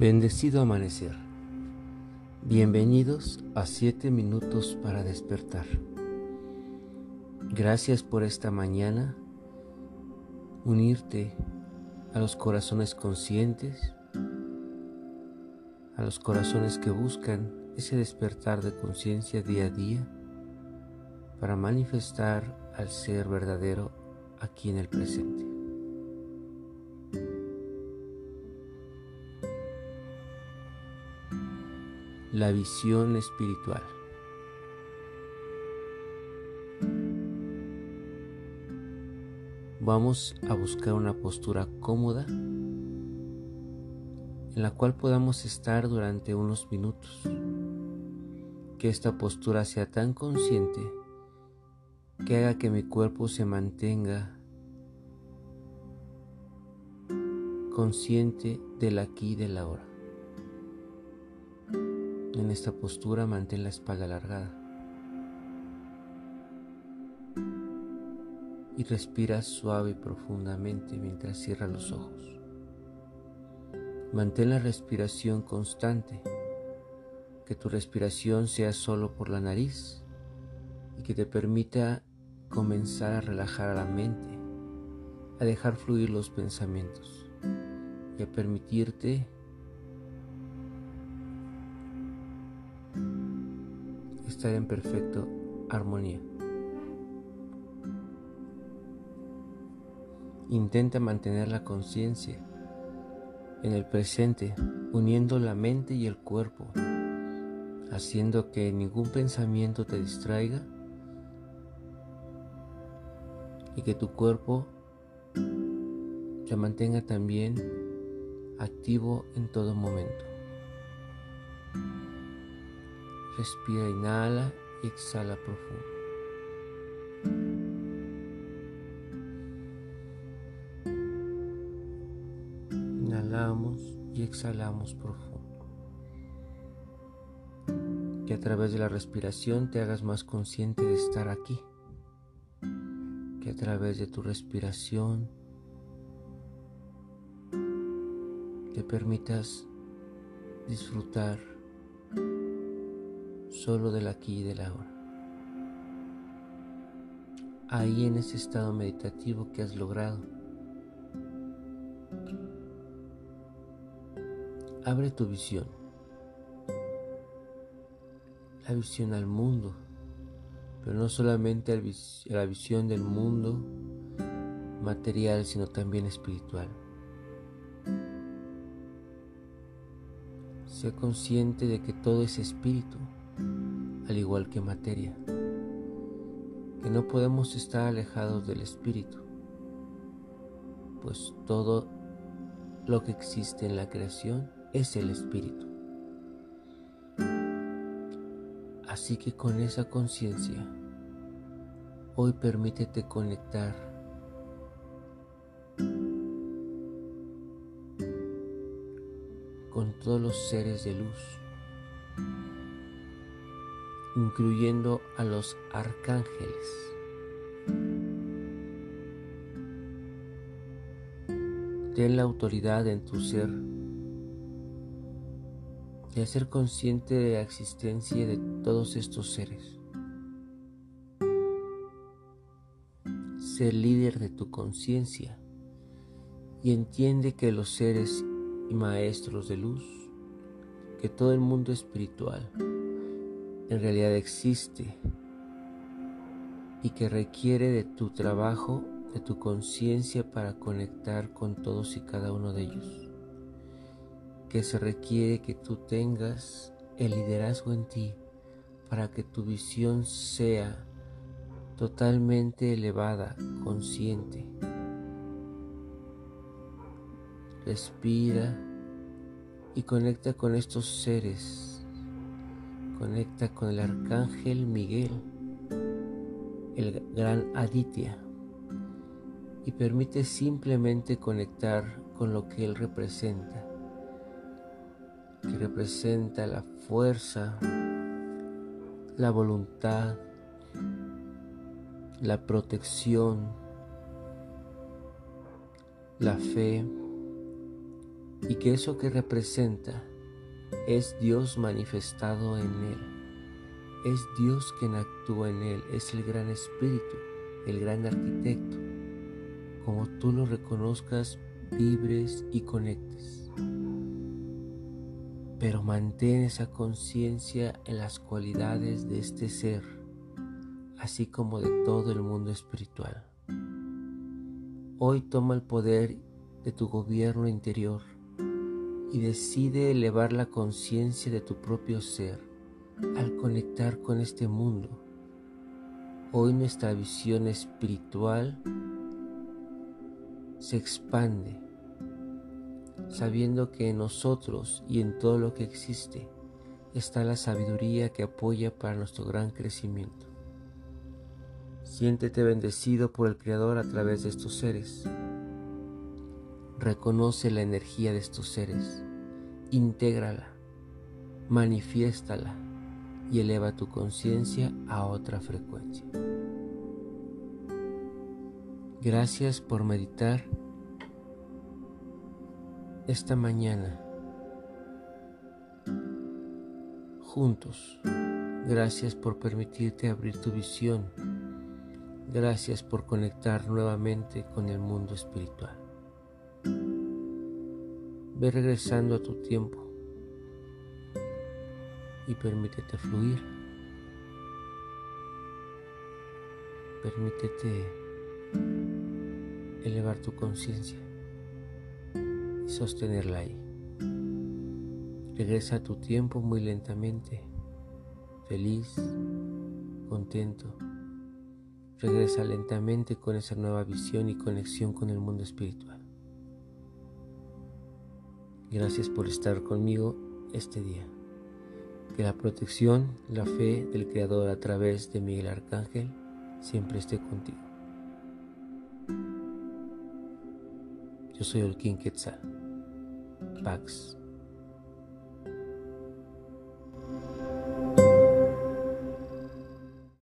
Bendecido amanecer. Bienvenidos a 7 minutos para despertar. Gracias por esta mañana unirte a los corazones conscientes, a los corazones que buscan ese despertar de conciencia día a día para manifestar al ser verdadero aquí en el presente. La visión espiritual. Vamos a buscar una postura cómoda en la cual podamos estar durante unos minutos. Que esta postura sea tan consciente que haga que mi cuerpo se mantenga consciente del aquí y del ahora. En esta postura mantén la espalda alargada. Y respira suave y profundamente mientras cierra los ojos. Mantén la respiración constante, que tu respiración sea solo por la nariz y que te permita comenzar a relajar a la mente, a dejar fluir los pensamientos y a permitirte estar en perfecta armonía. Intenta mantener la conciencia en el presente, uniendo la mente y el cuerpo, haciendo que ningún pensamiento te distraiga y que tu cuerpo se mantenga también activo en todo momento. Respira, inhala y exhala profundo. Inhalamos y exhalamos profundo. Que a través de la respiración te hagas más consciente de estar aquí. Que a través de tu respiración te permitas disfrutar solo del aquí y del ahora. Ahí en ese estado meditativo que has logrado, abre tu visión, la visión al mundo, pero no solamente la visión del mundo material, sino también espiritual. Sé consciente de que todo es espíritu al igual que materia, que no podemos estar alejados del espíritu, pues todo lo que existe en la creación es el espíritu. Así que con esa conciencia, hoy permítete conectar con todos los seres de luz incluyendo a los arcángeles. Ten la autoridad en tu ser de ser consciente de la existencia de todos estos seres. Ser líder de tu conciencia y entiende que los seres y maestros de luz, que todo el mundo espiritual, en realidad existe y que requiere de tu trabajo, de tu conciencia para conectar con todos y cada uno de ellos. Que se requiere que tú tengas el liderazgo en ti para que tu visión sea totalmente elevada, consciente. Respira y conecta con estos seres Conecta con el arcángel Miguel, el gran Aditya, y permite simplemente conectar con lo que él representa, que representa la fuerza, la voluntad, la protección, la fe, y que eso que representa es Dios manifestado en él. Es Dios quien actúa en él, es el gran espíritu, el gran arquitecto. Como tú lo reconozcas, vibres y conectes. Pero mantén esa conciencia en las cualidades de este ser, así como de todo el mundo espiritual. Hoy toma el poder de tu gobierno interior y decide elevar la conciencia de tu propio ser al conectar con este mundo. Hoy nuestra visión espiritual se expande, sabiendo que en nosotros y en todo lo que existe está la sabiduría que apoya para nuestro gran crecimiento. Siéntete bendecido por el Creador a través de estos seres. Reconoce la energía de estos seres, intégrala, manifiéstala y eleva tu conciencia a otra frecuencia. Gracias por meditar esta mañana juntos. Gracias por permitirte abrir tu visión. Gracias por conectar nuevamente con el mundo espiritual. Ve regresando a tu tiempo y permítete fluir. Permítete elevar tu conciencia y sostenerla ahí. Regresa a tu tiempo muy lentamente, feliz, contento. Regresa lentamente con esa nueva visión y conexión con el mundo espiritual. Gracias por estar conmigo este día. Que la protección, la fe del Creador a través de Miguel Arcángel siempre esté contigo. Yo soy King Quetzal. Pax